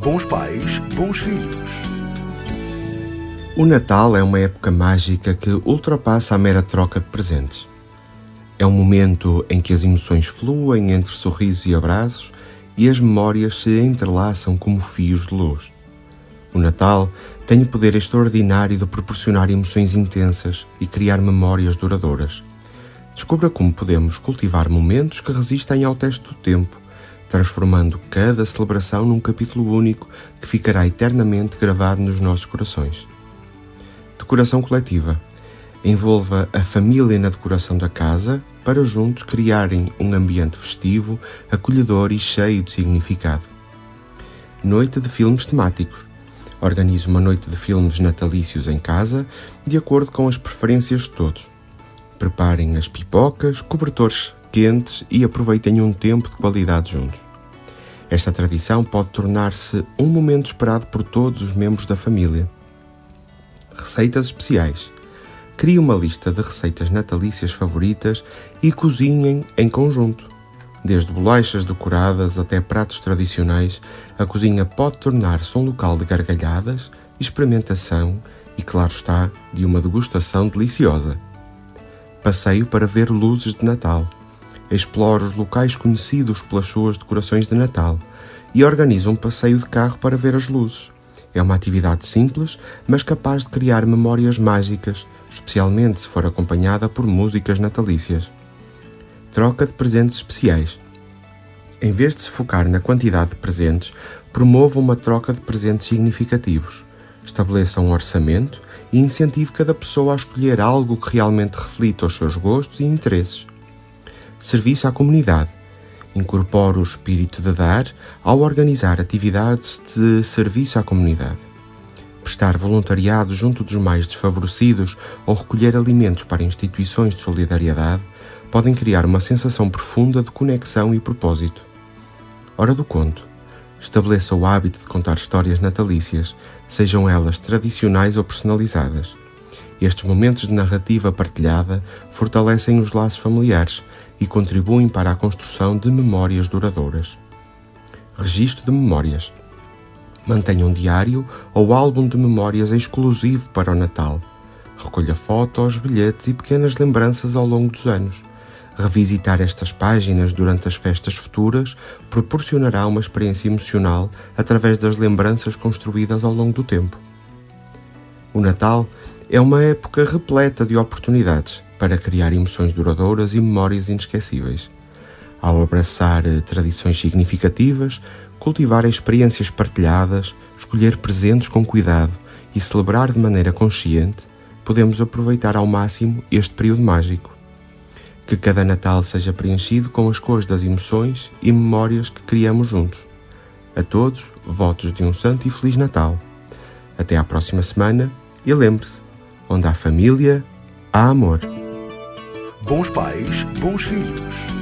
Bons pais, bons filhos. O Natal é uma época mágica que ultrapassa a mera troca de presentes. É um momento em que as emoções fluem entre sorrisos e abraços e as memórias se entrelaçam como fios de luz. O Natal tem o poder extraordinário de proporcionar emoções intensas e criar memórias duradouras. Descubra como podemos cultivar momentos que resistem ao teste do tempo, transformando cada celebração num capítulo único que ficará eternamente gravado nos nossos corações. Decoração coletiva. Envolva a família na decoração da casa para juntos criarem um ambiente festivo, acolhedor e cheio de significado. Noite de filmes temáticos. Organize uma noite de filmes natalícios em casa, de acordo com as preferências de todos. Preparem as pipocas, cobertores quentes e aproveitem um tempo de qualidade juntos. Esta tradição pode tornar-se um momento esperado por todos os membros da família. Receitas especiais. Crie uma lista de receitas natalícias favoritas e cozinhem em conjunto. Desde bolachas decoradas até pratos tradicionais, a cozinha pode tornar-se um local de gargalhadas, experimentação e, claro está, de uma degustação deliciosa. Passeio para ver luzes de Natal. Explore os locais conhecidos pelas suas decorações de Natal e organize um passeio de carro para ver as luzes. É uma atividade simples, mas capaz de criar memórias mágicas, especialmente se for acompanhada por músicas natalícias. Troca de presentes especiais. Em vez de se focar na quantidade de presentes, promova uma troca de presentes significativos. Estabeleça um orçamento e incentive cada pessoa a escolher algo que realmente reflita os seus gostos e interesses. Serviço à comunidade. Incorpore o espírito de dar ao organizar atividades de serviço à comunidade. Prestar voluntariado junto dos mais desfavorecidos ou recolher alimentos para instituições de solidariedade podem criar uma sensação profunda de conexão e propósito. Hora do conto. Estabeleça o hábito de contar histórias natalícias, sejam elas tradicionais ou personalizadas. Estes momentos de narrativa partilhada fortalecem os laços familiares e contribuem para a construção de memórias duradouras. Registro de memórias. Mantenha um diário ou álbum de memórias exclusivo para o Natal. Recolha fotos, bilhetes e pequenas lembranças ao longo dos anos. Revisitar estas páginas durante as festas futuras proporcionará uma experiência emocional através das lembranças construídas ao longo do tempo. O Natal é uma época repleta de oportunidades para criar emoções duradouras e memórias inesquecíveis. Ao abraçar tradições significativas, cultivar experiências partilhadas, escolher presentes com cuidado e celebrar de maneira consciente, podemos aproveitar ao máximo este período mágico. Que cada Natal seja preenchido com as cores das emoções e memórias que criamos juntos. A todos, votos de um santo e feliz Natal. Até à próxima semana e lembre-se: onde há família, há amor. Bons pais, bons filhos.